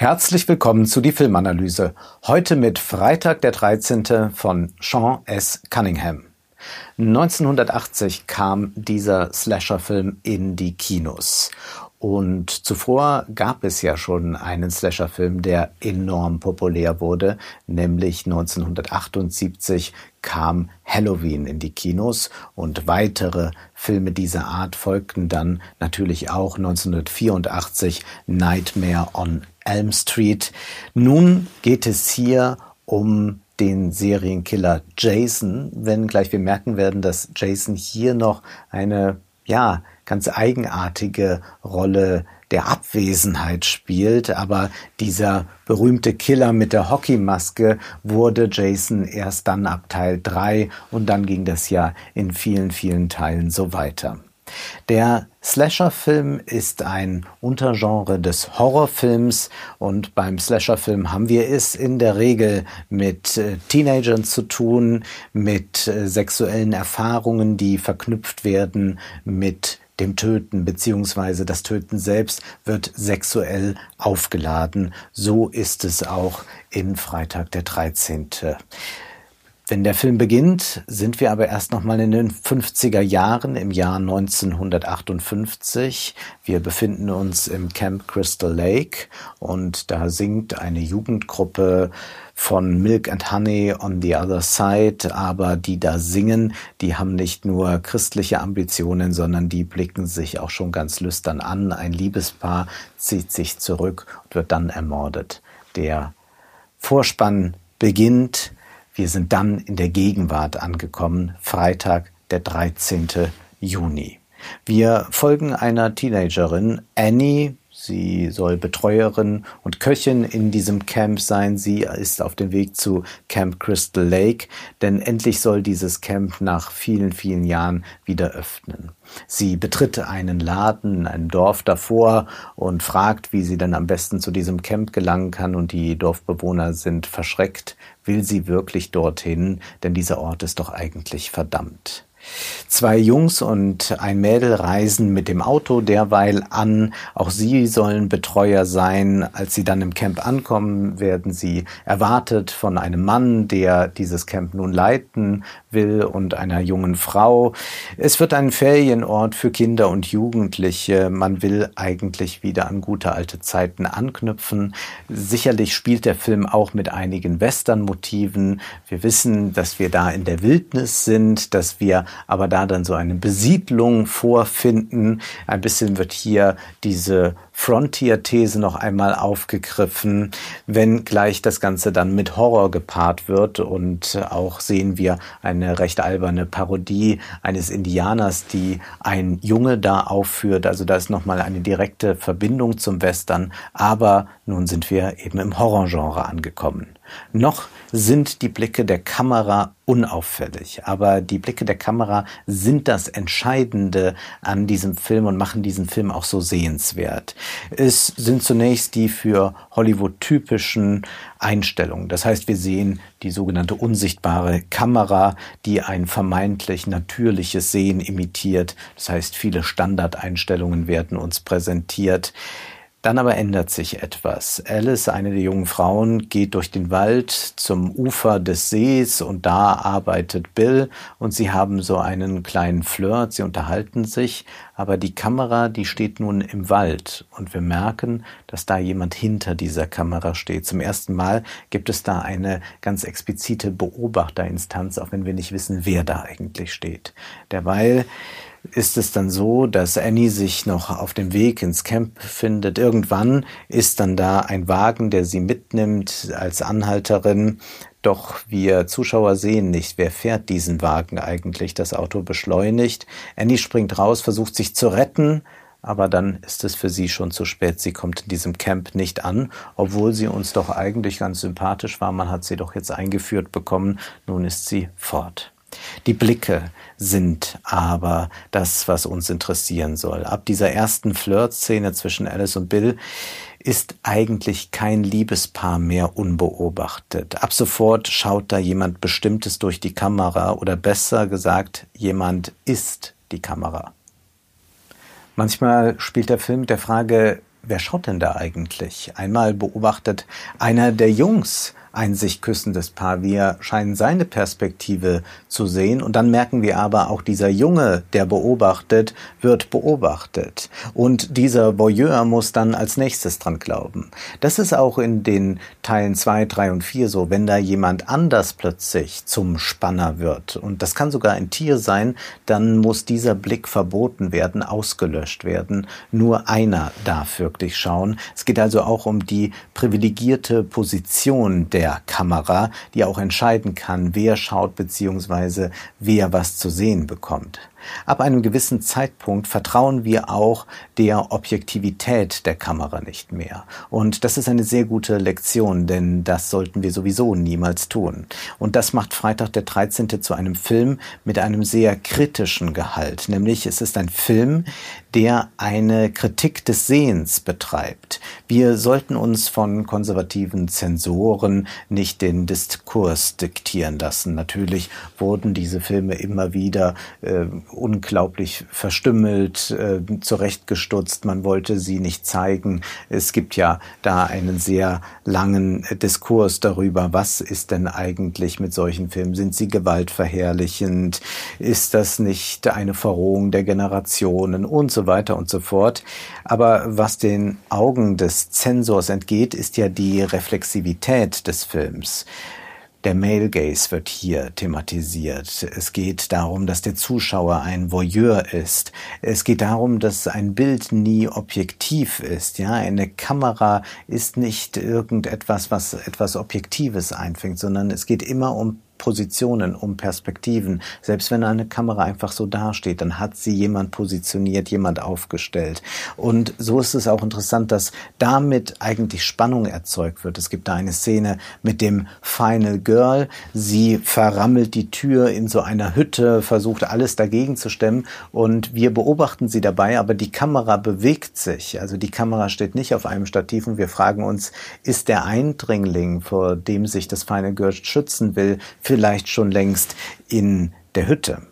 Herzlich willkommen zu die Filmanalyse. Heute mit Freitag der 13. von Sean S. Cunningham. 1980 kam dieser Slasher-Film in die Kinos. Und zuvor gab es ja schon einen Slasher-Film, der enorm populär wurde, nämlich 1978 kam Halloween in die Kinos und weitere Filme dieser Art folgten dann natürlich auch 1984 Nightmare on Elm Street. Nun geht es hier um den Serienkiller Jason, wenngleich wir merken werden, dass Jason hier noch eine ja, ganz eigenartige Rolle der Abwesenheit spielt, aber dieser berühmte Killer mit der Hockeymaske wurde Jason erst dann ab Teil 3 und dann ging das ja in vielen, vielen Teilen so weiter. Der Slasher-Film ist ein Untergenre des Horrorfilms und beim Slasher-Film haben wir es in der Regel mit äh, Teenagern zu tun, mit äh, sexuellen Erfahrungen, die verknüpft werden mit dem Töten, beziehungsweise das Töten selbst wird sexuell aufgeladen. So ist es auch in Freitag der 13. Wenn der Film beginnt, sind wir aber erst noch mal in den 50er Jahren im Jahr 1958. Wir befinden uns im Camp Crystal Lake und da singt eine Jugendgruppe von Milk and Honey on the Other Side, aber die da singen, die haben nicht nur christliche Ambitionen, sondern die blicken sich auch schon ganz lüstern an. Ein Liebespaar zieht sich zurück und wird dann ermordet. Der Vorspann beginnt wir sind dann in der Gegenwart angekommen, Freitag, der 13. Juni. Wir folgen einer Teenagerin, Annie, Sie soll Betreuerin und Köchin in diesem Camp sein. Sie ist auf dem Weg zu Camp Crystal Lake, denn endlich soll dieses Camp nach vielen, vielen Jahren wieder öffnen. Sie betritt einen Laden in einem Dorf davor und fragt, wie sie denn am besten zu diesem Camp gelangen kann und die Dorfbewohner sind verschreckt. Will sie wirklich dorthin? Denn dieser Ort ist doch eigentlich verdammt. Zwei Jungs und ein Mädel reisen mit dem Auto derweil an. Auch sie sollen Betreuer sein. Als sie dann im Camp ankommen, werden sie erwartet von einem Mann, der dieses Camp nun leiten will und einer jungen Frau. Es wird ein Ferienort für Kinder und Jugendliche. Man will eigentlich wieder an gute alte Zeiten anknüpfen. Sicherlich spielt der Film auch mit einigen Western-Motiven. Wir wissen, dass wir da in der Wildnis sind, dass wir aber da dann so eine Besiedlung vorfinden. Ein bisschen wird hier diese Frontier-These noch einmal aufgegriffen, wenn gleich das Ganze dann mit Horror gepaart wird und auch sehen wir eine recht alberne Parodie eines Indianers, die ein Junge da aufführt. Also da ist nochmal eine direkte Verbindung zum Western, aber nun sind wir eben im Horrorgenre angekommen. Noch sind die Blicke der Kamera unauffällig, aber die Blicke der Kamera sind das Entscheidende an diesem Film und machen diesen Film auch so sehenswert. Es sind zunächst die für Hollywood typischen Einstellungen. Das heißt, wir sehen die sogenannte unsichtbare Kamera, die ein vermeintlich natürliches Sehen imitiert. Das heißt, viele Standardeinstellungen werden uns präsentiert. Dann aber ändert sich etwas. Alice, eine der jungen Frauen, geht durch den Wald zum Ufer des Sees und da arbeitet Bill und sie haben so einen kleinen Flirt, sie unterhalten sich, aber die Kamera, die steht nun im Wald und wir merken, dass da jemand hinter dieser Kamera steht. Zum ersten Mal gibt es da eine ganz explizite Beobachterinstanz, auch wenn wir nicht wissen, wer da eigentlich steht. Derweil ist es dann so, dass Annie sich noch auf dem Weg ins Camp findet. Irgendwann ist dann da ein Wagen, der sie mitnimmt als Anhalterin. Doch wir Zuschauer sehen nicht, wer fährt diesen Wagen eigentlich. Das Auto beschleunigt. Annie springt raus, versucht sich zu retten, aber dann ist es für sie schon zu spät. Sie kommt in diesem Camp nicht an, obwohl sie uns doch eigentlich ganz sympathisch war. Man hat sie doch jetzt eingeführt bekommen. Nun ist sie fort. Die Blicke sind aber das, was uns interessieren soll. Ab dieser ersten Flirt-Szene zwischen Alice und Bill ist eigentlich kein Liebespaar mehr unbeobachtet. Ab sofort schaut da jemand Bestimmtes durch die Kamera oder besser gesagt, jemand ist die Kamera. Manchmal spielt der Film mit der Frage, wer schaut denn da eigentlich? Einmal beobachtet einer der Jungs ein sich küssendes Paar. Wir scheinen seine Perspektive zu sehen und dann merken wir aber auch dieser Junge, der beobachtet, wird beobachtet. Und dieser Voyeur muss dann als nächstes dran glauben. Das ist auch in den Teilen zwei, drei und vier so, wenn da jemand anders plötzlich zum Spanner wird. Und das kann sogar ein Tier sein, dann muss dieser Blick verboten werden, ausgelöscht werden. Nur einer darf wirklich schauen. Es geht also auch um die privilegierte Position der der Kamera, die auch entscheiden kann, wer schaut bzw. wer was zu sehen bekommt. Ab einem gewissen Zeitpunkt vertrauen wir auch der Objektivität der Kamera nicht mehr. Und das ist eine sehr gute Lektion, denn das sollten wir sowieso niemals tun. Und das macht Freitag der 13. zu einem Film mit einem sehr kritischen Gehalt. Nämlich es ist ein Film, der eine Kritik des Sehens betreibt. Wir sollten uns von konservativen Zensoren nicht den Diskurs diktieren lassen. Natürlich wurden diese Filme immer wieder äh, unglaublich verstümmelt, äh, zurechtgestutzt. Man wollte sie nicht zeigen. Es gibt ja da einen sehr langen Diskurs darüber, was ist denn eigentlich mit solchen Filmen? Sind sie gewaltverherrlichend? Ist das nicht eine Verrohung der Generationen und so weiter und so fort? Aber was den Augen des Zensors entgeht, ist ja die Reflexivität des Films. Der Male Gaze wird hier thematisiert. Es geht darum, dass der Zuschauer ein Voyeur ist. Es geht darum, dass ein Bild nie objektiv ist. Ja, eine Kamera ist nicht irgendetwas, was etwas Objektives einfängt, sondern es geht immer um Positionen, um Perspektiven. Selbst wenn eine Kamera einfach so dasteht, dann hat sie jemand positioniert, jemand aufgestellt. Und so ist es auch interessant, dass damit eigentlich Spannung erzeugt wird. Es gibt da eine Szene mit dem Final Girl. Sie verrammelt die Tür in so einer Hütte, versucht alles dagegen zu stemmen und wir beobachten sie dabei, aber die Kamera bewegt sich. Also die Kamera steht nicht auf einem Stativ und wir fragen uns, ist der Eindringling, vor dem sich das Final Girl schützen will, vielleicht schon längst in der Hütte.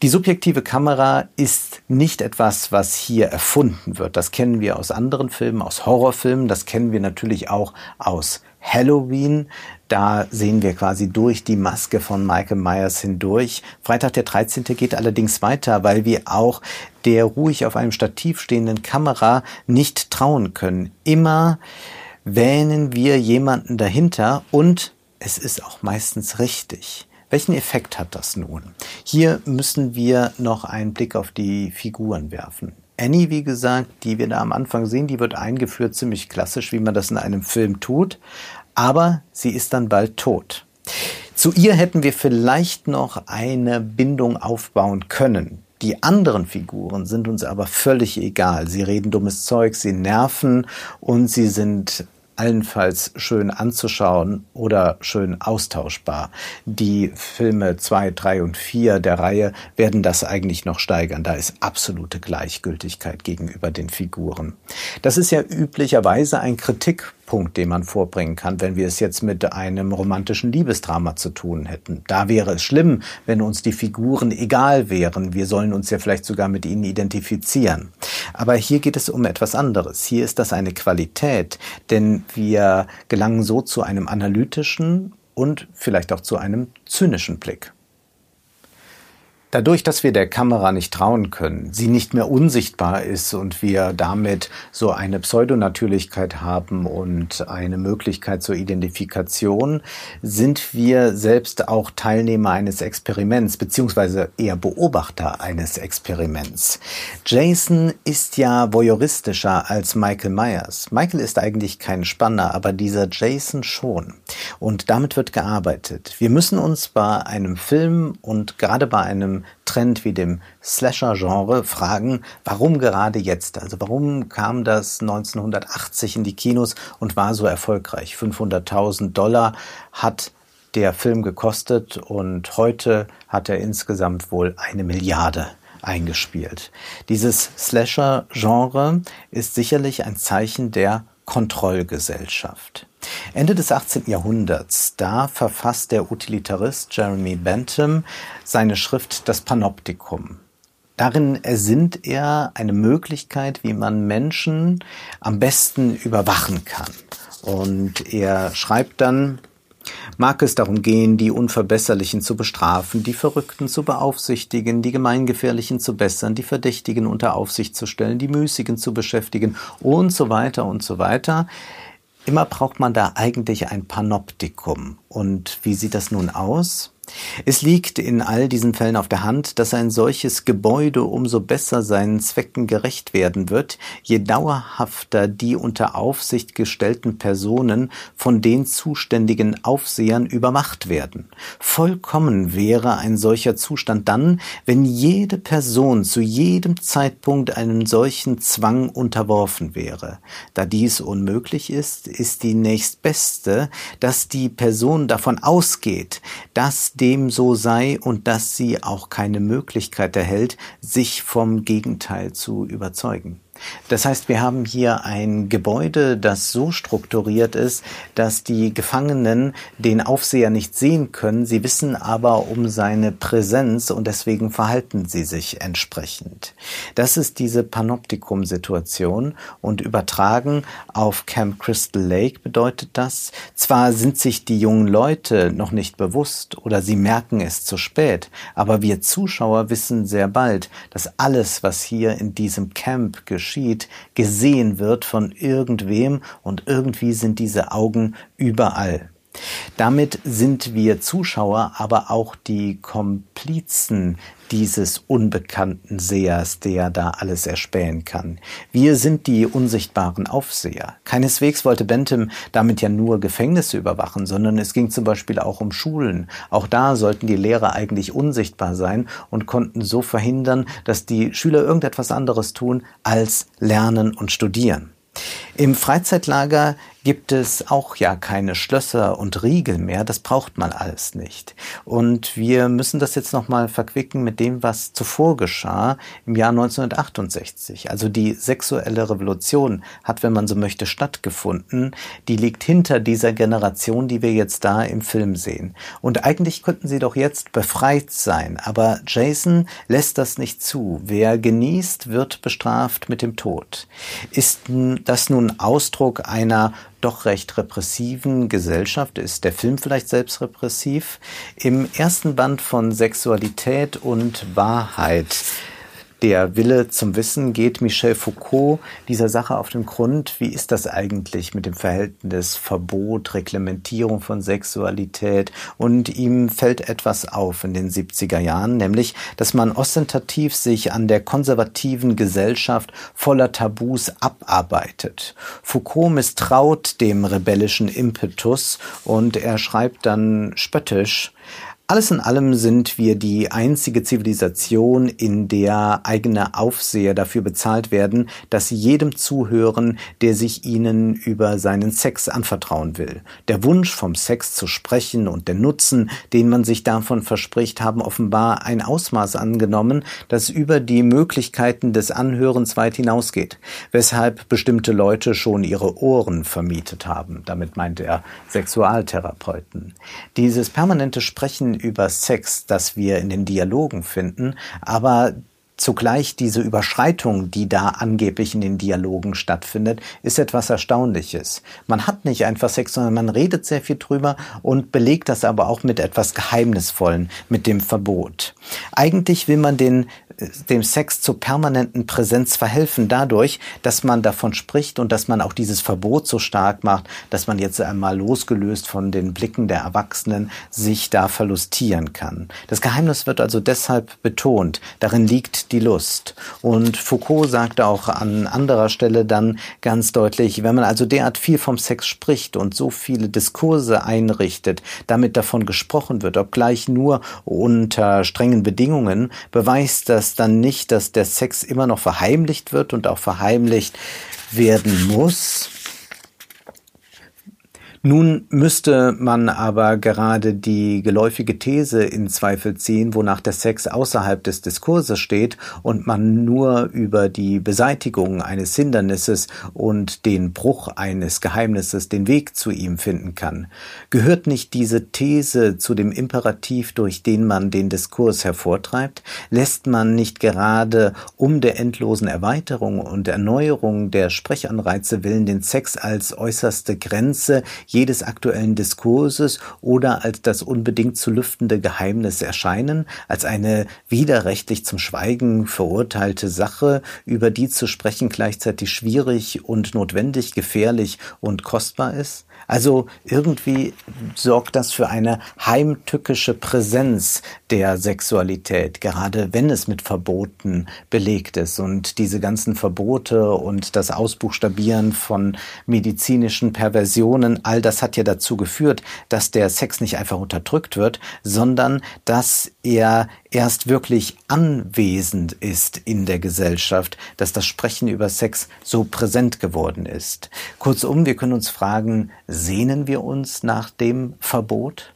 Die subjektive Kamera ist nicht etwas, was hier erfunden wird. Das kennen wir aus anderen Filmen, aus Horrorfilmen. Das kennen wir natürlich auch aus Halloween. Da sehen wir quasi durch die Maske von Michael Myers hindurch. Freitag der 13. geht allerdings weiter, weil wir auch der ruhig auf einem Stativ stehenden Kamera nicht trauen können. Immer wähnen wir jemanden dahinter und es ist auch meistens richtig. Welchen Effekt hat das nun? Hier müssen wir noch einen Blick auf die Figuren werfen. Annie, wie gesagt, die wir da am Anfang sehen, die wird eingeführt, ziemlich klassisch, wie man das in einem Film tut, aber sie ist dann bald tot. Zu ihr hätten wir vielleicht noch eine Bindung aufbauen können. Die anderen Figuren sind uns aber völlig egal. Sie reden dummes Zeug, sie nerven und sie sind allenfalls schön anzuschauen oder schön austauschbar. Die Filme 2, 3 und 4 der Reihe werden das eigentlich noch steigern. Da ist absolute Gleichgültigkeit gegenüber den Figuren. Das ist ja üblicherweise ein Kritik Punkt, den man vorbringen kann, wenn wir es jetzt mit einem romantischen Liebesdrama zu tun hätten. Da wäre es schlimm, wenn uns die Figuren egal wären. Wir sollen uns ja vielleicht sogar mit ihnen identifizieren. Aber hier geht es um etwas anderes. Hier ist das eine Qualität, denn wir gelangen so zu einem analytischen und vielleicht auch zu einem zynischen Blick. Dadurch, dass wir der Kamera nicht trauen können, sie nicht mehr unsichtbar ist und wir damit so eine Pseudonatürlichkeit haben und eine Möglichkeit zur Identifikation, sind wir selbst auch Teilnehmer eines Experiments, beziehungsweise eher Beobachter eines Experiments. Jason ist ja voyeuristischer als Michael Myers. Michael ist eigentlich kein Spanner, aber dieser Jason schon. Und damit wird gearbeitet. Wir müssen uns bei einem Film und gerade bei einem Trend wie dem Slasher-Genre fragen, warum gerade jetzt? Also warum kam das 1980 in die Kinos und war so erfolgreich? 500.000 Dollar hat der Film gekostet und heute hat er insgesamt wohl eine Milliarde eingespielt. Dieses Slasher-Genre ist sicherlich ein Zeichen der Kontrollgesellschaft. Ende des 18. Jahrhunderts, da verfasst der Utilitarist Jeremy Bentham seine Schrift Das Panoptikum. Darin ersinnt er eine Möglichkeit, wie man Menschen am besten überwachen kann. Und er schreibt dann, mag es darum gehen, die Unverbesserlichen zu bestrafen, die Verrückten zu beaufsichtigen, die Gemeingefährlichen zu bessern, die Verdächtigen unter Aufsicht zu stellen, die Müßigen zu beschäftigen und so weiter und so weiter. Immer braucht man da eigentlich ein Panoptikum. Und wie sieht das nun aus? Es liegt in all diesen Fällen auf der Hand, dass ein solches Gebäude umso besser seinen Zwecken gerecht werden wird, je dauerhafter die unter Aufsicht gestellten Personen von den zuständigen Aufsehern übermacht werden. Vollkommen wäre ein solcher Zustand dann, wenn jede Person zu jedem Zeitpunkt einem solchen Zwang unterworfen wäre. Da dies unmöglich ist, ist die nächstbeste, dass die Person davon ausgeht, dass dem so sei und dass sie auch keine Möglichkeit erhält, sich vom Gegenteil zu überzeugen. Das heißt, wir haben hier ein Gebäude, das so strukturiert ist, dass die Gefangenen den Aufseher nicht sehen können. Sie wissen aber um seine Präsenz und deswegen verhalten sie sich entsprechend. Das ist diese Panoptikum-Situation und übertragen auf Camp Crystal Lake bedeutet das, zwar sind sich die jungen Leute noch nicht bewusst oder sie merken es zu spät, aber wir Zuschauer wissen sehr bald, dass alles, was hier in diesem Camp geschieht, geschieht, gesehen wird von irgendwem und irgendwie sind diese Augen überall. Damit sind wir Zuschauer aber auch die Komplizen dieses unbekannten Sehers, der da alles erspähen kann. Wir sind die unsichtbaren Aufseher. Keineswegs wollte Bentham damit ja nur Gefängnisse überwachen, sondern es ging zum Beispiel auch um Schulen. Auch da sollten die Lehrer eigentlich unsichtbar sein und konnten so verhindern, dass die Schüler irgendetwas anderes tun als lernen und studieren. Im Freizeitlager gibt es auch ja keine Schlösser und Riegel mehr. Das braucht man alles nicht. Und wir müssen das jetzt nochmal verquicken mit dem, was zuvor geschah im Jahr 1968. Also die sexuelle Revolution hat, wenn man so möchte, stattgefunden. Die liegt hinter dieser Generation, die wir jetzt da im Film sehen. Und eigentlich könnten sie doch jetzt befreit sein. Aber Jason lässt das nicht zu. Wer genießt, wird bestraft mit dem Tod. Ist das nun Ausdruck einer doch recht repressiven Gesellschaft ist der Film vielleicht selbst repressiv. Im ersten Band von Sexualität und Wahrheit der Wille zum Wissen geht Michel Foucault dieser Sache auf den Grund. Wie ist das eigentlich mit dem Verhältnis Verbot, Reglementierung von Sexualität? Und ihm fällt etwas auf in den 70er Jahren, nämlich, dass man ostentativ sich an der konservativen Gesellschaft voller Tabus abarbeitet. Foucault misstraut dem rebellischen Impetus und er schreibt dann spöttisch, alles in allem sind wir die einzige Zivilisation, in der eigene Aufseher dafür bezahlt werden, dass sie jedem zuhören, der sich ihnen über seinen Sex anvertrauen will. Der Wunsch vom Sex zu sprechen und der Nutzen, den man sich davon verspricht, haben offenbar ein Ausmaß angenommen, das über die Möglichkeiten des Anhörens weit hinausgeht, weshalb bestimmte Leute schon ihre Ohren vermietet haben. Damit meinte er Sexualtherapeuten. Dieses permanente Sprechen über Sex, das wir in den Dialogen finden, aber Zugleich diese Überschreitung, die da angeblich in den Dialogen stattfindet, ist etwas Erstaunliches. Man hat nicht einfach Sex, sondern man redet sehr viel drüber und belegt das aber auch mit etwas Geheimnisvollen, mit dem Verbot. Eigentlich will man den dem Sex zur permanenten Präsenz verhelfen dadurch, dass man davon spricht und dass man auch dieses Verbot so stark macht, dass man jetzt einmal losgelöst von den Blicken der Erwachsenen sich da verlustieren kann. Das Geheimnis wird also deshalb betont. Darin liegt die Lust. Und Foucault sagte auch an anderer Stelle dann ganz deutlich, wenn man also derart viel vom Sex spricht und so viele Diskurse einrichtet, damit davon gesprochen wird, obgleich nur unter strengen Bedingungen, beweist das dann nicht, dass der Sex immer noch verheimlicht wird und auch verheimlicht werden muss. Nun müsste man aber gerade die geläufige These in Zweifel ziehen, wonach der Sex außerhalb des Diskurses steht und man nur über die Beseitigung eines Hindernisses und den Bruch eines Geheimnisses den Weg zu ihm finden kann. Gehört nicht diese These zu dem Imperativ, durch den man den Diskurs hervortreibt? Lässt man nicht gerade um der endlosen Erweiterung und Erneuerung der Sprechanreize willen den Sex als äußerste Grenze jedes aktuellen Diskurses oder als das unbedingt zu lüftende Geheimnis erscheinen, als eine widerrechtlich zum Schweigen verurteilte Sache, über die zu sprechen gleichzeitig schwierig und notwendig, gefährlich und kostbar ist? Also irgendwie sorgt das für eine heimtückische Präsenz der Sexualität, gerade wenn es mit Verboten belegt ist. Und diese ganzen Verbote und das Ausbuchstabieren von medizinischen Perversionen, all das hat ja dazu geführt, dass der Sex nicht einfach unterdrückt wird, sondern dass er erst wirklich anwesend ist in der Gesellschaft, dass das Sprechen über Sex so präsent geworden ist. Kurzum, wir können uns fragen, sehnen wir uns nach dem Verbot?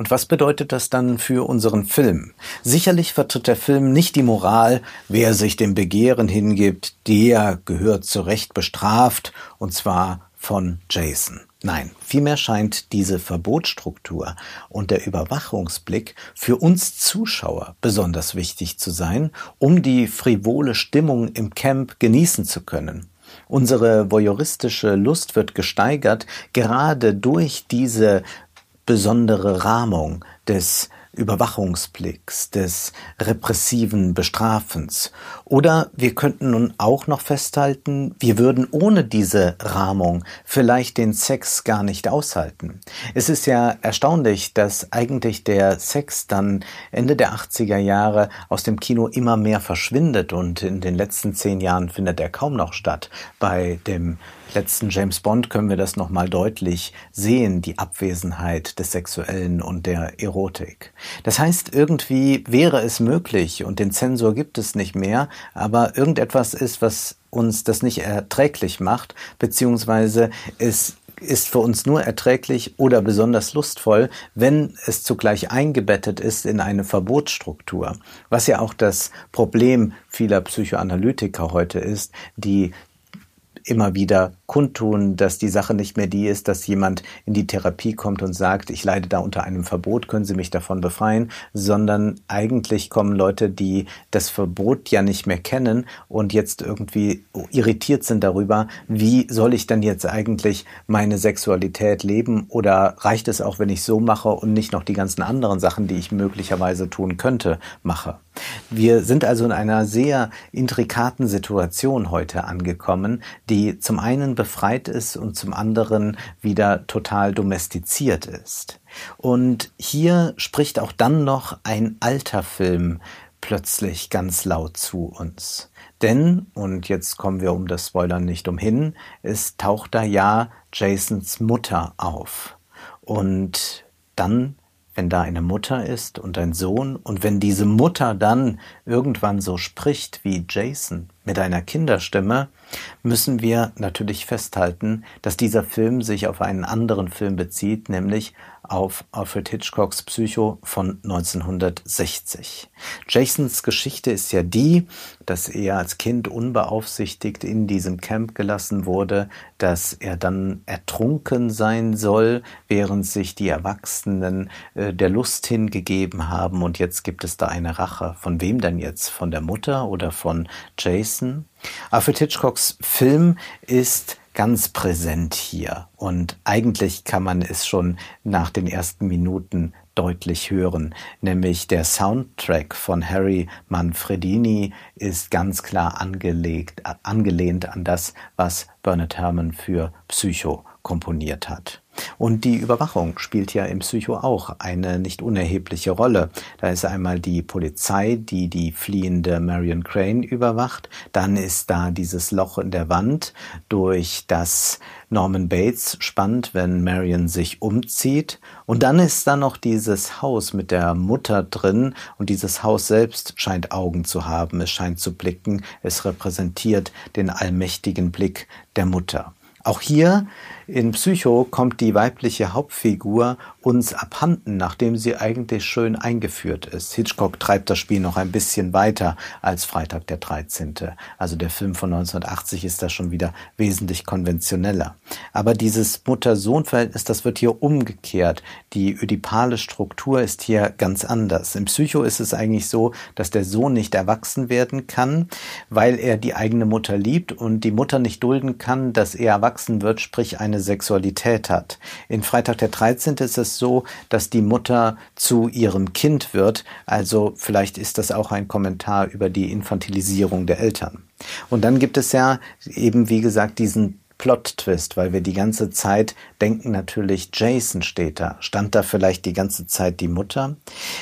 Und was bedeutet das dann für unseren Film? Sicherlich vertritt der Film nicht die Moral, wer sich dem Begehren hingibt, der gehört zu Recht bestraft, und zwar von Jason. Nein, vielmehr scheint diese Verbotsstruktur und der Überwachungsblick für uns Zuschauer besonders wichtig zu sein, um die frivole Stimmung im Camp genießen zu können. Unsere voyeuristische Lust wird gesteigert gerade durch diese besondere Rahmung des Überwachungsblicks, des repressiven Bestrafens. Oder wir könnten nun auch noch festhalten, wir würden ohne diese Rahmung vielleicht den Sex gar nicht aushalten. Es ist ja erstaunlich, dass eigentlich der Sex dann Ende der 80er Jahre aus dem Kino immer mehr verschwindet und in den letzten zehn Jahren findet er kaum noch statt. Bei dem letzten James Bond können wir das nochmal deutlich sehen, die Abwesenheit des Sexuellen und der Erotik. Das heißt, irgendwie wäre es möglich und den Zensor gibt es nicht mehr, aber irgendetwas ist, was uns das nicht erträglich macht, beziehungsweise es ist für uns nur erträglich oder besonders lustvoll, wenn es zugleich eingebettet ist in eine Verbotsstruktur. Was ja auch das Problem vieler Psychoanalytiker heute ist, die immer wieder kundtun, dass die Sache nicht mehr die ist, dass jemand in die Therapie kommt und sagt, ich leide da unter einem Verbot, können Sie mich davon befreien, sondern eigentlich kommen Leute, die das Verbot ja nicht mehr kennen und jetzt irgendwie irritiert sind darüber, wie soll ich denn jetzt eigentlich meine Sexualität leben oder reicht es auch, wenn ich so mache und nicht noch die ganzen anderen Sachen, die ich möglicherweise tun könnte, mache. Wir sind also in einer sehr intrikaten Situation heute angekommen, die zum einen befreit ist und zum anderen wieder total domestiziert ist. Und hier spricht auch dann noch ein alter Film plötzlich ganz laut zu uns. Denn, und jetzt kommen wir um das Spoilern nicht umhin, es taucht da ja Jasons Mutter auf. Und dann wenn da eine Mutter ist und ein Sohn und wenn diese Mutter dann irgendwann so spricht wie Jason mit einer Kinderstimme, müssen wir natürlich festhalten, dass dieser Film sich auf einen anderen Film bezieht, nämlich auf Alfred Hitchcocks Psycho von 1960. Jasons Geschichte ist ja die, dass er als Kind unbeaufsichtigt in diesem Camp gelassen wurde, dass er dann ertrunken sein soll, während sich die Erwachsenen äh, der Lust hingegeben haben und jetzt gibt es da eine Rache. Von wem denn jetzt? Von der Mutter oder von Jason? Alfred Hitchcocks Film ist ganz präsent hier. Und eigentlich kann man es schon nach den ersten Minuten deutlich hören, nämlich der Soundtrack von Harry Manfredini ist ganz klar angelegt, angelehnt an das, was Bernard Herrmann für Psycho komponiert hat. Und die Überwachung spielt ja im Psycho auch eine nicht unerhebliche Rolle. Da ist einmal die Polizei, die die fliehende Marion Crane überwacht. Dann ist da dieses Loch in der Wand, durch das Norman Bates spannt, wenn Marion sich umzieht. Und dann ist da noch dieses Haus mit der Mutter drin. Und dieses Haus selbst scheint Augen zu haben. Es scheint zu blicken. Es repräsentiert den allmächtigen Blick der Mutter. Auch hier In Psycho kommt die weibliche Hauptfigur uns abhanden, nachdem sie eigentlich schön eingeführt ist. Hitchcock treibt das Spiel noch ein bisschen weiter als Freitag der 13. Also der Film von 1980 ist da schon wieder wesentlich konventioneller. Aber dieses Mutter-Sohn-Verhältnis, das wird hier umgekehrt. Die ödipale Struktur ist hier ganz anders. Im Psycho ist es eigentlich so, dass der Sohn nicht erwachsen werden kann, weil er die eigene Mutter liebt und die Mutter nicht dulden kann, dass er erwachsen wird, sprich Sexualität hat. In Freitag der 13. ist es so, dass die Mutter zu ihrem Kind wird. Also vielleicht ist das auch ein Kommentar über die Infantilisierung der Eltern. Und dann gibt es ja eben, wie gesagt, diesen Plot-Twist, weil wir die ganze Zeit denken natürlich, Jason steht da. Stand da vielleicht die ganze Zeit die Mutter?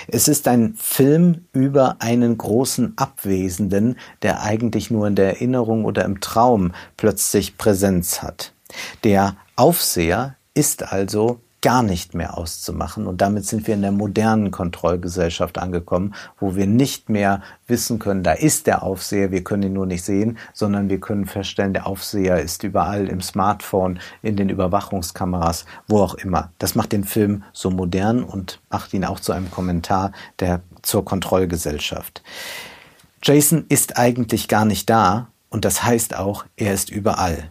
Es ist ein Film über einen großen Abwesenden, der eigentlich nur in der Erinnerung oder im Traum plötzlich Präsenz hat. Der Aufseher ist also gar nicht mehr auszumachen. Und damit sind wir in der modernen Kontrollgesellschaft angekommen, wo wir nicht mehr wissen können, da ist der Aufseher, wir können ihn nur nicht sehen, sondern wir können feststellen, der Aufseher ist überall im Smartphone, in den Überwachungskameras, wo auch immer. Das macht den Film so modern und macht ihn auch zu einem Kommentar der zur Kontrollgesellschaft. Jason ist eigentlich gar nicht da und das heißt auch, er ist überall.